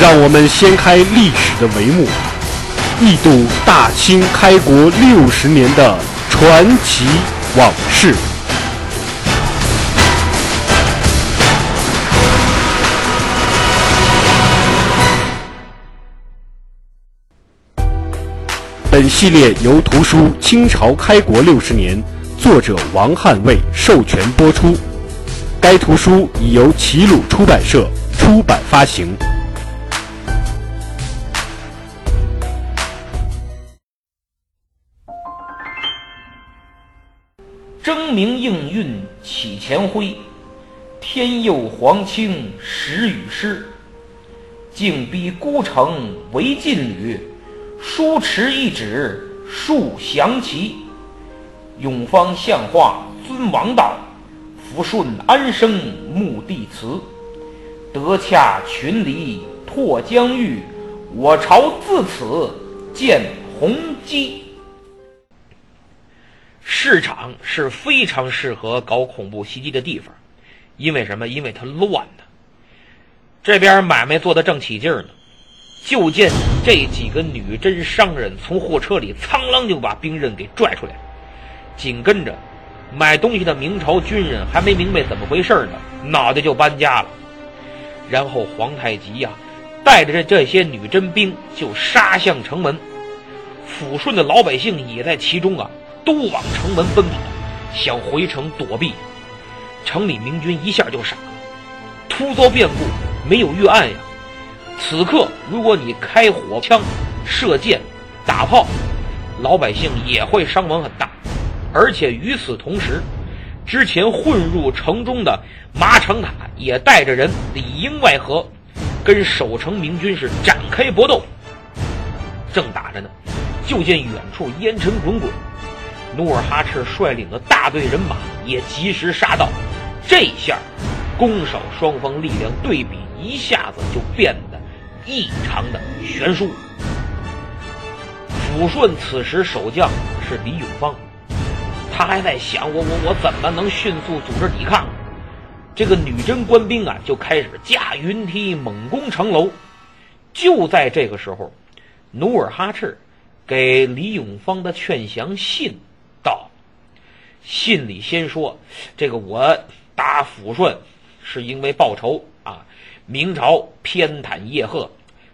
让我们掀开历史的帷幕，一睹大清开国六十年的传奇往事。本系列由图书《清朝开国六十年》作者王汉卫授权播出。该图书已由齐鲁出版社出版发行。明应运起前辉，天佑皇清时雨湿。竟逼孤城为劲旅，书持一纸树降旗。永芳相化尊王道，抚顺安生穆帝祠。德洽群黎拓疆域，我朝自此见宏基。市场是非常适合搞恐怖袭击的地方，因为什么？因为它乱呢。这边买卖做的正起劲呢，就见这几个女真商人从货车里苍啷就把兵刃给拽出来，紧跟着买东西的明朝军人还没明白怎么回事呢，脑袋就搬家了。然后皇太极呀，带着这这些女真兵就杀向城门，抚顺的老百姓也在其中啊。都往城门奔跑，想回城躲避。城里明军一下就傻了，突遭变故，没有预案呀。此刻，如果你开火枪、射箭、打炮，老百姓也会伤亡很大。而且与此同时，之前混入城中的马场塔也带着人里应外合，跟守城明军是展开搏斗。正打着呢，就见远处烟尘滚滚。努尔哈赤率领的大队人马也及时杀到，这下攻守双方力量对比一下子就变得异常的悬殊。抚顺此时守将是李永芳，他还在想我我我怎么能迅速组织抵抗？这个女真官兵啊就开始架云梯猛攻城楼。就在这个时候，努尔哈赤给李永芳的劝降信。信里先说，这个我打抚顺是因为报仇啊。明朝偏袒叶赫，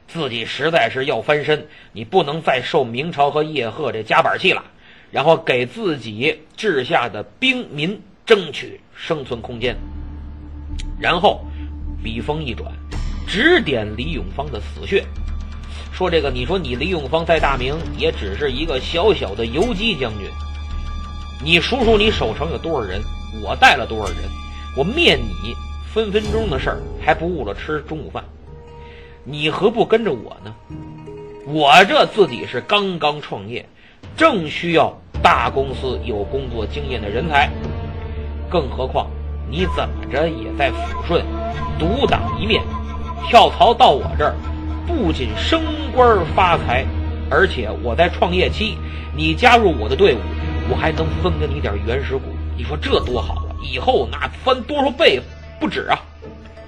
自己实在是要翻身，你不能再受明朝和叶赫这夹板气了。然后给自己治下的兵民争取生存空间。然后笔锋一转，指点李永芳的死穴，说这个你说你李永芳在大明也只是一个小小的游击将军。你数数，你守城有多少人？我带了多少人？我灭你分分钟的事儿，还不误了吃中午饭？你何不跟着我呢？我这自己是刚刚创业，正需要大公司有工作经验的人才。更何况你怎么着也在抚顺独当一面，跳槽到我这儿，不仅升官发财，而且我在创业期，你加入我的队伍。我还能分给你点原始股，你说这多好啊！以后那翻多少倍不止啊！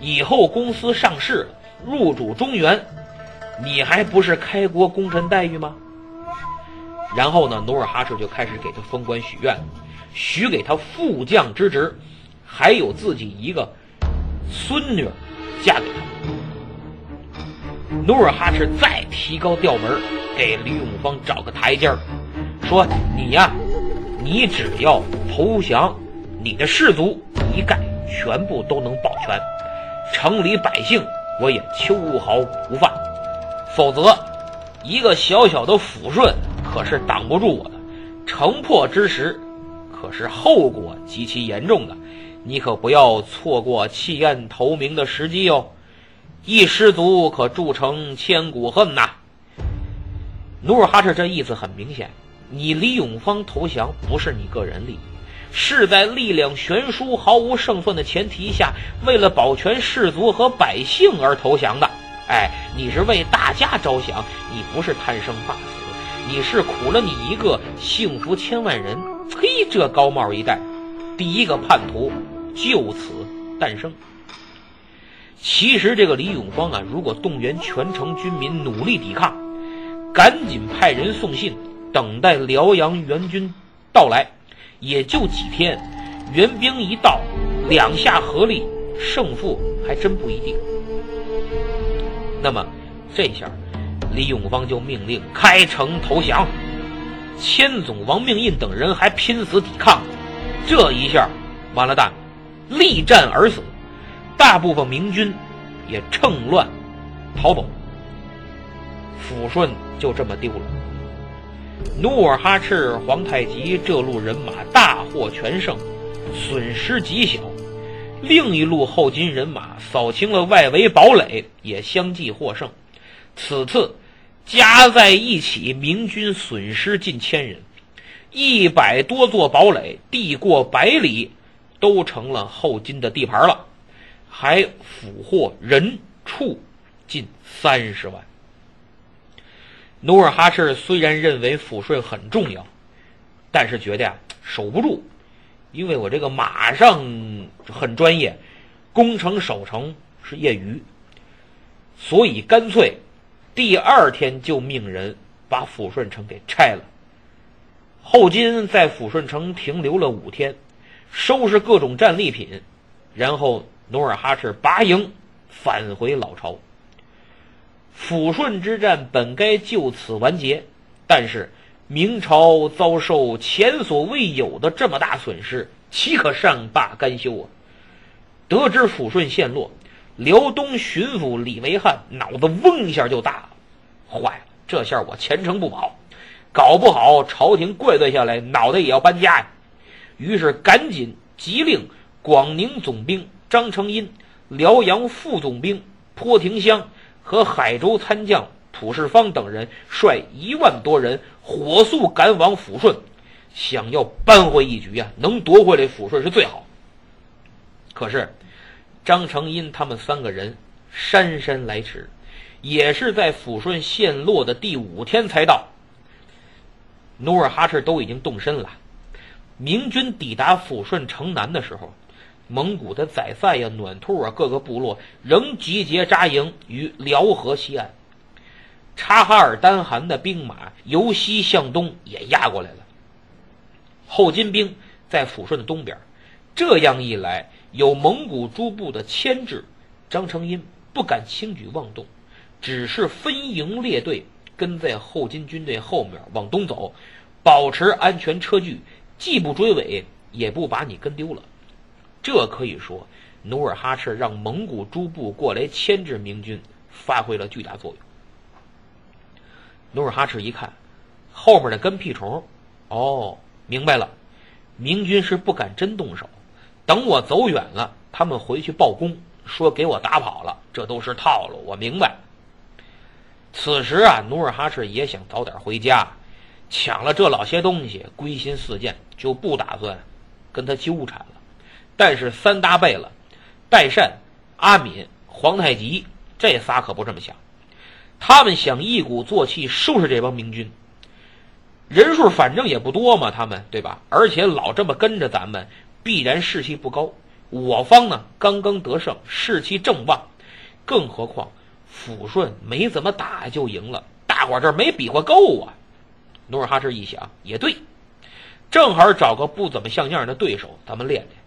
以后公司上市入主中原，你还不是开国功臣待遇吗？然后呢，努尔哈赤就开始给他封官许愿，许给他副将之职，还有自己一个孙女嫁给他。努尔哈赤再提高调门，给李永芳找个台阶儿，说你呀。你只要投降，你的士卒一概全部都能保全，城里百姓我也秋毫无犯。否则，一个小小的抚顺可是挡不住我的。城破之时，可是后果极其严重的，你可不要错过弃暗投明的时机哦。一失足可铸成千古恨呐！努尔哈赤这意思很明显，你李永芳投降不是你个人利益，是在力量悬殊、毫无胜算的前提下，为了保全士族和百姓而投降的。哎，你是为大家着想，你不是贪生怕死，你是苦了你一个，幸福千万人。嘿！这高帽一戴，第一个叛徒就此诞生。其实这个李永芳啊，如果动员全城军民努力抵抗。赶紧派人送信，等待辽阳援军到来。也就几天，援兵一到，两下合力，胜负还真不一定。那么，这下李永芳就命令开城投降。千总王命印等人还拼死抵抗，这一下完了蛋，力战而死。大部分明军也趁乱逃走。抚顺就这么丢了。努尔哈赤、皇太极这路人马大获全胜，损失极小；另一路后金人马扫清了外围堡垒，也相继获胜。此次加在一起，明军损失近千人，一百多座堡垒，地过百里，都成了后金的地盘了，还俘获人畜近三十万。努尔哈赤虽然认为抚顺很重要，但是觉得呀守不住，因为我这个马上很专业，攻城守城是业余，所以干脆第二天就命人把抚顺城给拆了。后金在抚顺城停留了五天，收拾各种战利品，然后努尔哈赤拔营返回老巢。抚顺之战本该就此完结，但是明朝遭受前所未有的这么大损失，岂可善罢甘休啊？得知抚顺陷落，辽东巡抚李维汉脑子嗡一下就大了，坏了，这下我前程不保，搞不好朝廷怪罪下来，脑袋也要搬家呀。于是赶紧急令广宁总兵张成荫、辽阳副总兵坡廷香。和海州参将蒲世芳等人率一万多人火速赶往抚顺，想要扳回一局呀！能夺回来抚顺是最好。可是张成荫他们三个人姗姗来迟，也是在抚顺陷落的第五天才到。努尔哈赤都已经动身了。明军抵达抚顺城南的时候。蒙古的宰赛呀、暖兔啊，各个部落仍集结扎营于辽河西岸。察哈尔丹汗的兵马由西向东也压过来了。后金兵在抚顺的东边，这样一来，有蒙古诸部的牵制，张成荫不敢轻举妄动，只是分营列队跟在后金军队后面往东走，保持安全车距，既不追尾，也不把你跟丢了。这可以说，努尔哈赤让蒙古诸部过来牵制明军，发挥了巨大作用。努尔哈赤一看，后面的跟屁虫，哦，明白了，明军是不敢真动手，等我走远了，他们回去报功，说给我打跑了，这都是套路。我明白。此时啊，努尔哈赤也想早点回家，抢了这老些东西，归心似箭，就不打算跟他纠缠了。但是三大贝了，代善、阿敏、皇太极这仨可不这么想，他们想一鼓作气收拾这帮明军。人数反正也不多嘛，他们对吧？而且老这么跟着咱们，必然士气不高。我方呢刚刚得胜，士气正旺，更何况抚顺没怎么打就赢了，大伙这没比划够啊。努尔哈赤一想也对，正好找个不怎么像样的对手，咱们练练。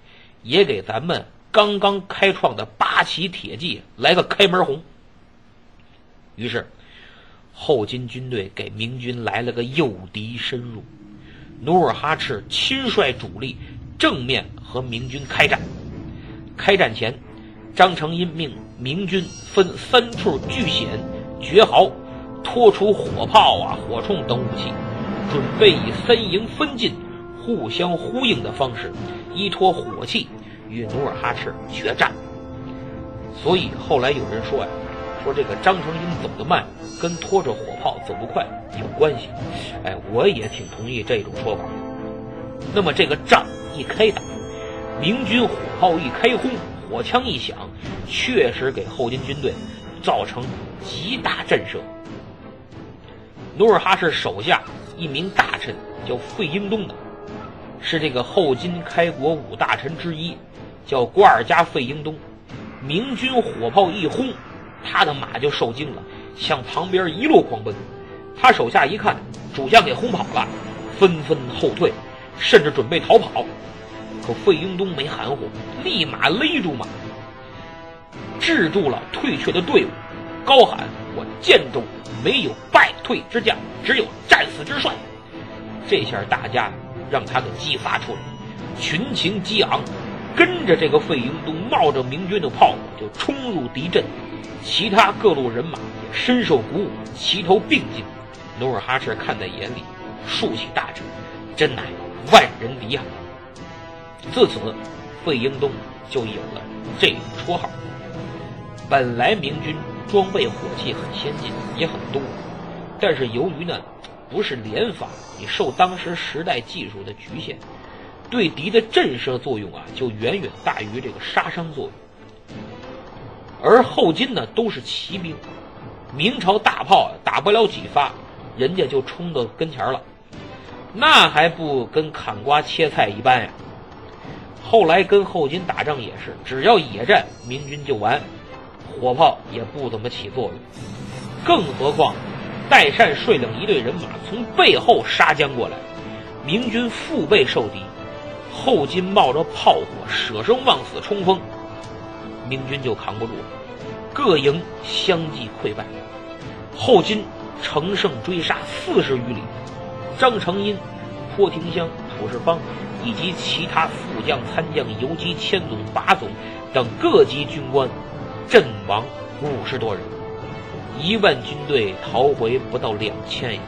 也给咱们刚刚开创的八旗铁骑来个开门红。于是，后金军队给明军来了个诱敌深入。努尔哈赤亲率主力正面和明军开战。开战前，张成荫命明军分三处巨险、绝壕，拖出火炮啊、火铳等武器，准备以三营分进。互相呼应的方式，依托火器与努尔哈赤决战。所以后来有人说呀，说这个张成英走得慢，跟拖着火炮走得快有关系。哎，我也挺同意这种说法。那么这个仗一开打，明军火炮一开轰，火枪一响，确实给后金军队造成极大震慑。努尔哈赤手下一名大臣叫费英东的，是这个后金开国五大臣之一，叫瓜尔佳费英东。明军火炮一轰。他的马就受惊了，向旁边一路狂奔。他手下一看主将给轰跑了，纷纷后退，甚至准备逃跑。可费英东没含糊，立马勒住马，制住了退却的队伍，高喊：“我建州没有败退之将，只有战死之帅。”这下大家让他给激发出来，群情激昂，跟着这个费英东冒着明军的炮火就冲入敌阵。其他各路人马也深受鼓舞，齐头并进。努尔哈赤看在眼里，竖起大指，真乃万人敌啊！自此，费英东就有了这个绰号。本来明军装备火器很先进，也很多，但是由于呢不是连发，你受当时时代技术的局限，对敌的震慑作用啊就远远大于这个杀伤作用。而后金呢，都是骑兵，明朝大炮打不了几发，人家就冲到跟前了，那还不跟砍瓜切菜一般呀？后来跟后金打仗也是，只要野战，明军就完，火炮也不怎么起作用。更何况，代善率领一队人马从背后杀将过来，明军腹背受敌，后金冒着炮火舍生忘死冲锋。明军就扛不住了，各营相继溃败。后金乘胜追杀四十余里，张成荫、坡廷香、蒲世芳以及其他副将、参将、游击、千总、把总等各级军官，阵亡五十多人，一万军队逃回不到两千人。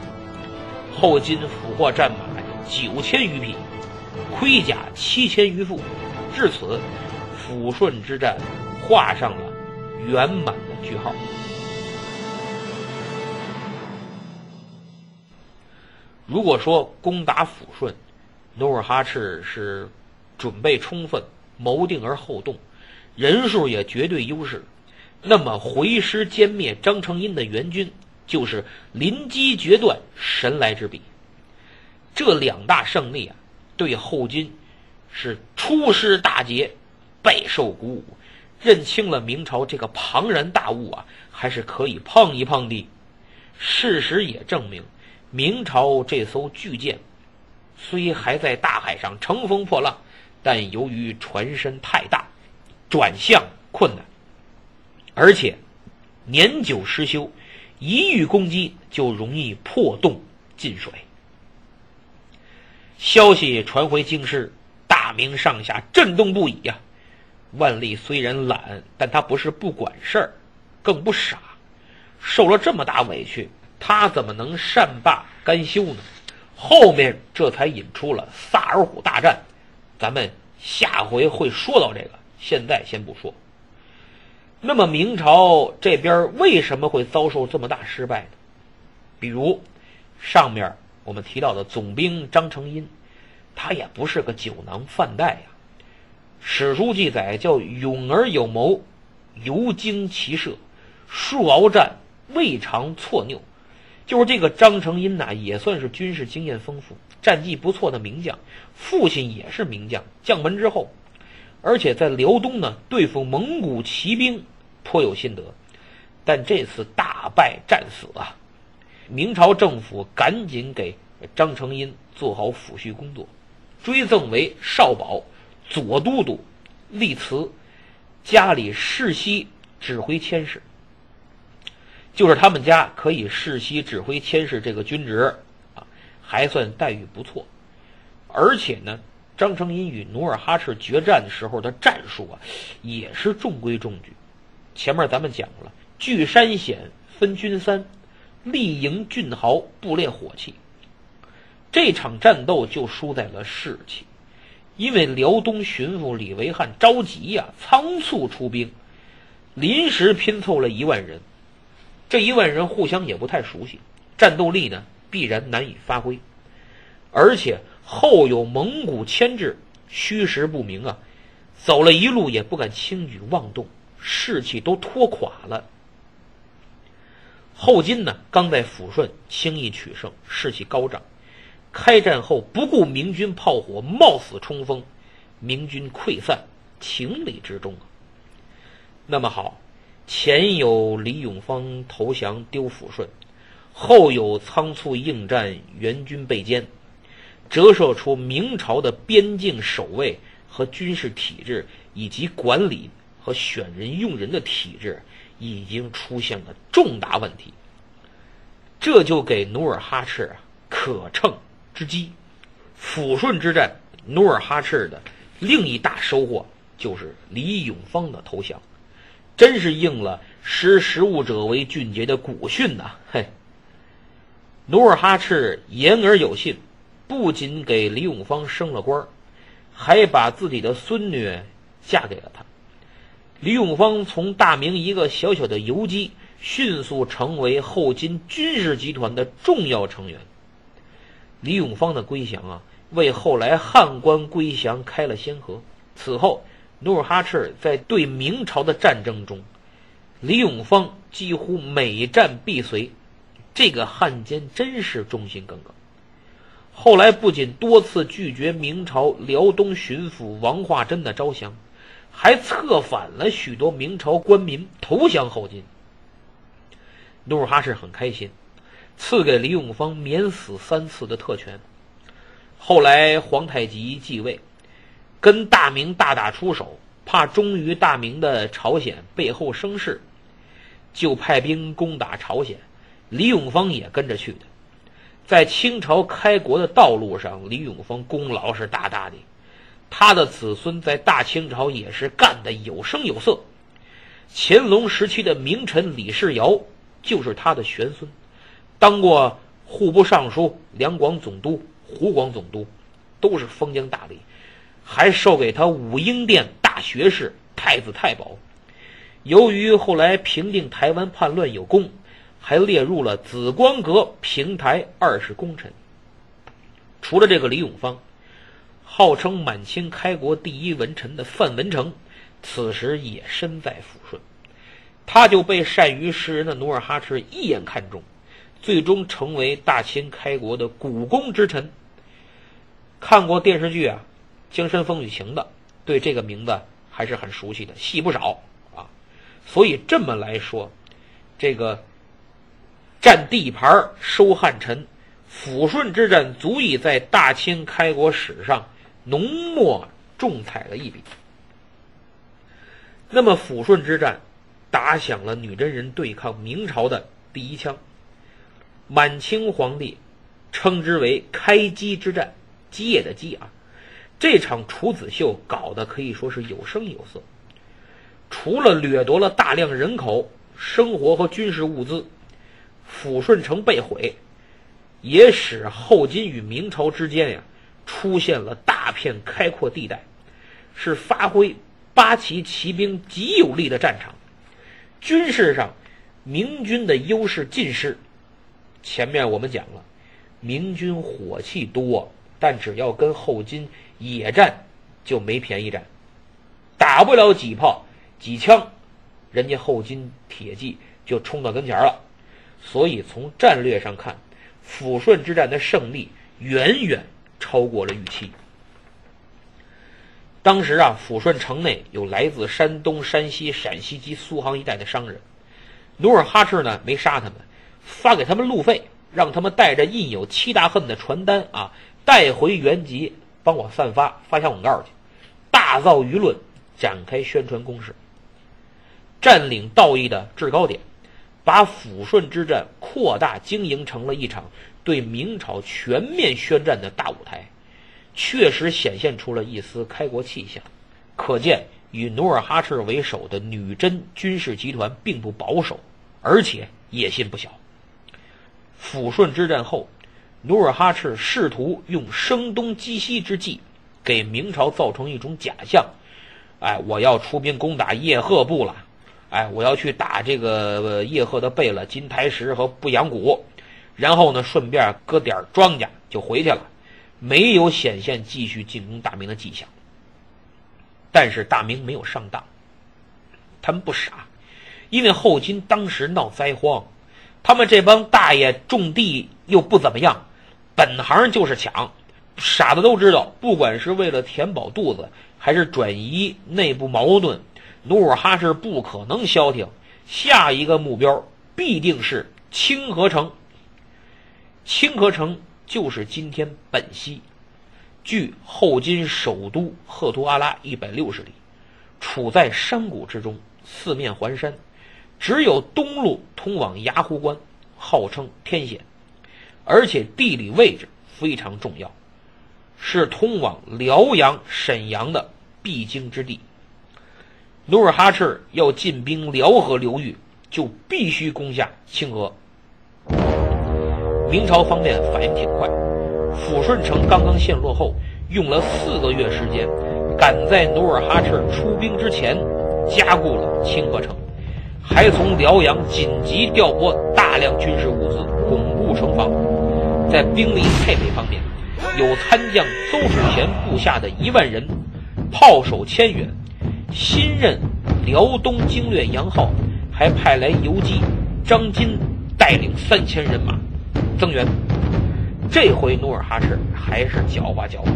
后金俘获战马九千余匹，盔甲七千余副。至此，抚顺之战。画上了圆满的句号。如果说攻打抚顺，努尔哈赤是准备充分、谋定而后动，人数也绝对优势，那么回师歼灭张成荫的援军就是临机决断、神来之笔。这两大胜利啊，对后金是出师大捷，备受鼓舞。认清了明朝这个庞然大物啊，还是可以碰一碰的。事实也证明，明朝这艘巨舰虽还在大海上乘风破浪，但由于船身太大，转向困难，而且年久失修，一遇攻击就容易破洞进水。消息传回京师，大明上下震动不已呀。万历虽然懒，但他不是不管事儿，更不傻。受了这么大委屈，他怎么能善罢甘休呢？后面这才引出了萨尔浒大战，咱们下回会说到这个，现在先不说。那么明朝这边为什么会遭受这么大失败呢？比如上面我们提到的总兵张成荫，他也不是个酒囊饭袋呀。史书记载叫勇而有谋，游精骑射，数鏖战未尝错拗。就是这个张成荫呐，也算是军事经验丰富、战绩不错的名将。父亲也是名将，将门之后，而且在辽东呢对付蒙古骑兵颇有心得。但这次大败战死啊！明朝政府赶紧给张成荫做好抚恤工作，追赠为少保。左都督立祠，家里世袭指挥佥事，就是他们家可以世袭指挥佥事这个军职啊，还算待遇不错。而且呢，张成荫与努尔哈赤决战的时候的战术啊，也是中规中矩。前面咱们讲了，聚山险分军三，立营俊豪不练火器。这场战斗就输在了士气。因为辽东巡抚李维汉着急呀，仓促出兵，临时拼凑了一万人，这一万人互相也不太熟悉，战斗力呢必然难以发挥，而且后有蒙古牵制，虚实不明啊，走了一路也不敢轻举妄动，士气都拖垮了。后金呢，刚在抚顺轻易取胜，士气高涨。开战后不顾明军炮火，冒死冲锋，明军溃散，情理之中啊。那么好，前有李永芳投降丢抚顺，后有仓促应战，援军被歼，折射出明朝的边境守卫和军事体制，以及管理和选人用人的体制。已经出现了重大问题，这就给努尔哈赤啊可乘之机。抚顺之战，努尔哈赤的另一大收获就是李永芳的投降，真是应了“识时务者为俊杰”的古训呐！嘿，努尔哈赤言而有信，不仅给李永芳升了官还把自己的孙女嫁给了他。李永芳从大明一个小小的游击，迅速成为后金军事集团的重要成员。李永芳的归降啊，为后来汉官归降开了先河。此后，努尔哈赤在对明朝的战争中，李永芳几乎每战必随，这个汉奸真是忠心耿耿。后来不仅多次拒绝明朝辽东巡抚王化贞的招降。还策反了许多明朝官民投降后金。努尔哈赤很开心，赐给李永芳免死三次的特权。后来皇太极继位，跟大明大打出手，怕忠于大明的朝鲜背后生事，就派兵攻打朝鲜。李永芳也跟着去的，在清朝开国的道路上，李永芳功劳是大大的。他的子孙在大清朝也是干得有声有色。乾隆时期的名臣李世尧就是他的玄孙，当过户部尚书、两广总督、湖广总督，都是封疆大吏，还授给他武英殿大学士、太子太保。由于后来平定台湾叛乱有功，还列入了紫光阁平台二十功臣。除了这个李永芳。号称满清开国第一文臣的范文成，此时也身在抚顺，他就被善于识人的努尔哈赤一眼看中，最终成为大清开国的股肱之臣。看过电视剧啊《江山风雨情》的，对这个名字还是很熟悉的，戏不少啊。所以这么来说，这个占地盘收汉臣，抚顺之战足以在大清开国史上。浓墨重彩的一笔。那么抚顺之战，打响了女真人对抗明朝的第一枪。满清皇帝称之为“开基之战”，基业的基啊。这场处子秀搞得可以说是有声有色。除了掠夺了大量人口、生活和军事物资，抚顺城被毁，也使后金与明朝之间呀。出现了大片开阔地带，是发挥八旗骑兵极有利的战场。军事上，明军的优势尽失。前面我们讲了，明军火器多，但只要跟后金野战，就没便宜占，打不了几炮几枪，人家后金铁骑就冲到跟前了。所以从战略上看，抚顺之战的胜利远远。超过了预期。当时啊，抚顺城内有来自山东、山西、陕西及苏杭一带的商人，努尔哈赤呢没杀他们，发给他们路费，让他们带着印有“七大恨”的传单啊，带回原籍帮我散发发小广告去，大造舆论，展开宣传攻势，占领道义的制高点，把抚顺之战扩大经营成了一场。对明朝全面宣战的大舞台，确实显现出了一丝开国气象。可见，以努尔哈赤为首的女真军事集团并不保守，而且野心不小。抚顺之战后，努尔哈赤试图用声东击西之计，给明朝造成一种假象：哎，我要出兵攻打叶赫部了，哎，我要去打这个叶赫的贝勒、金台石和不阳谷，然后呢，顺便割点庄稼就回去了，没有显现继续进攻大明的迹象。但是大明没有上当，他们不傻，因为后金当时闹灾荒，他们这帮大爷种地又不怎么样，本行就是抢，傻子都知道，不管是为了填饱肚子，还是转移内部矛盾。努尔哈赤不可能消停，下一个目标必定是清河城。清河城就是今天本溪，距后金首都赫图阿拉一百六十里，处在山谷之中，四面环山，只有东路通往牙湖关，号称天险，而且地理位置非常重要，是通往辽阳、沈阳的必经之地。努尔哈赤要进兵辽河流域，就必须攻下清河。明朝方面反应挺快，抚顺城刚刚陷落后，用了四个月时间，赶在努尔哈赤出兵之前，加固了清河城，还从辽阳紧急调拨大量军事物资，巩固城防。在兵力配备方面，有参将邹楚贤部下的一万人，炮手千员。新任辽东经略杨浩还派来游击张金带领三千人马增援。这回努尔哈赤还是狡猾狡猾，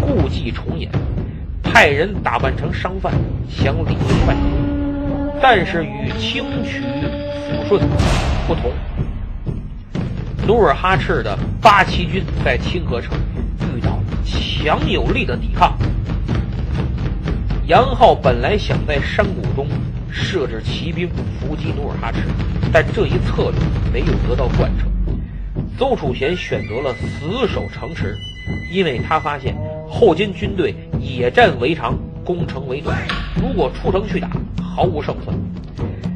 故伎重演，派人打扮成商贩，想理会败军。但是与清取抚顺不同，努尔哈赤的八旗军在清河城遇到强有力的抵抗。杨浩本来想在山谷中设置骑兵伏击努尔哈赤，但这一策略没有得到贯彻。邹楚贤选择了死守城池，因为他发现后金军队野战为长，攻城为短，如果出城去打，毫无胜算。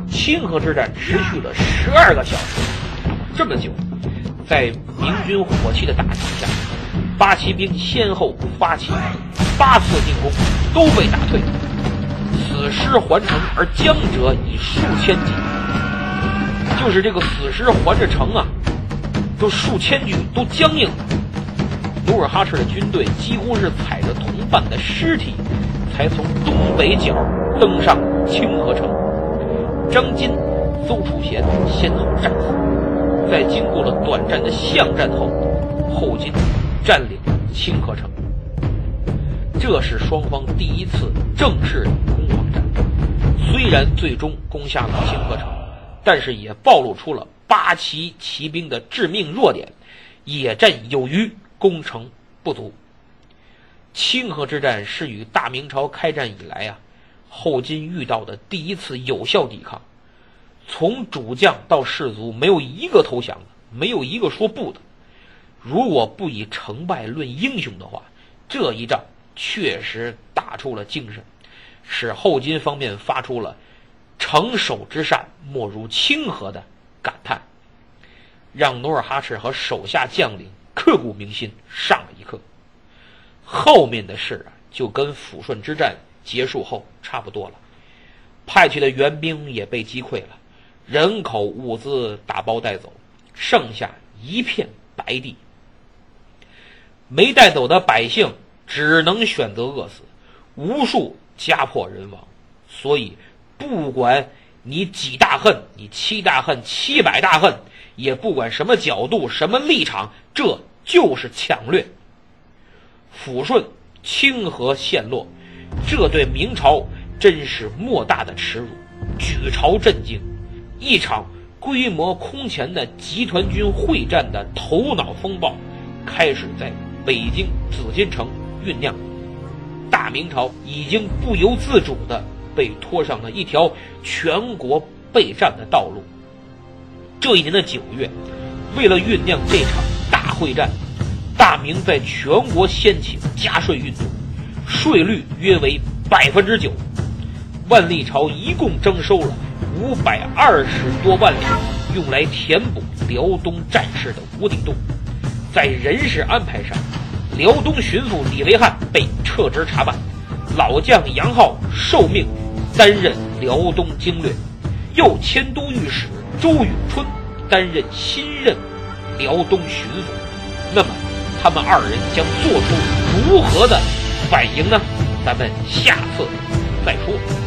清河之战持续了十二个小时，这么久，在明军火器的打击下，八旗兵先后发起。八次进攻都被打退，死尸环城而将者以数千计，就是这个死尸环着城啊，都数千具都僵硬。努尔哈赤的军队几乎是踩着同伴的尸体，才从东北角登上清河城。张金、邹楚贤先后战死，在经过了短暂的巷战后，后金占领了清河城。这是双方第一次正式的攻防战，虽然最终攻下了清河城，但是也暴露出了八旗骑兵的致命弱点：野战有余，攻城不足。清河之战是与大明朝开战以来啊，后金遇到的第一次有效抵抗，从主将到士卒没有一个投降的，没有一个说不的。如果不以成败论英雄的话，这一仗。确实打出了精神，使后金方面发出了“城守之善，莫如清河”的感叹，让努尔哈赤和手下将领刻骨铭心上了一课。后面的事啊，就跟抚顺之战结束后差不多了，派去的援兵也被击溃了，人口物资打包带走，剩下一片白地，没带走的百姓。只能选择饿死，无数家破人亡。所以，不管你几大恨，你七大恨、七百大恨，也不管什么角度、什么立场，这就是抢掠。抚顺、清河陷落，这对明朝真是莫大的耻辱，举朝震惊。一场规模空前的集团军会战的头脑风暴，开始在北京紫禁城。酝酿，大明朝已经不由自主地被拖上了一条全国备战的道路。这一年的九月，为了酝酿这场大会战，大明在全国掀起加税运动，税率约为百分之九。万历朝一共征收了五百二十多万两，用来填补辽东战事的无底洞。在人事安排上。辽东巡抚李维汉被撤职查办，老将杨浩受命担任辽东经略，又迁都御史周永春担任新任辽东巡抚。那么，他们二人将做出如何的反应呢？咱们下次再说。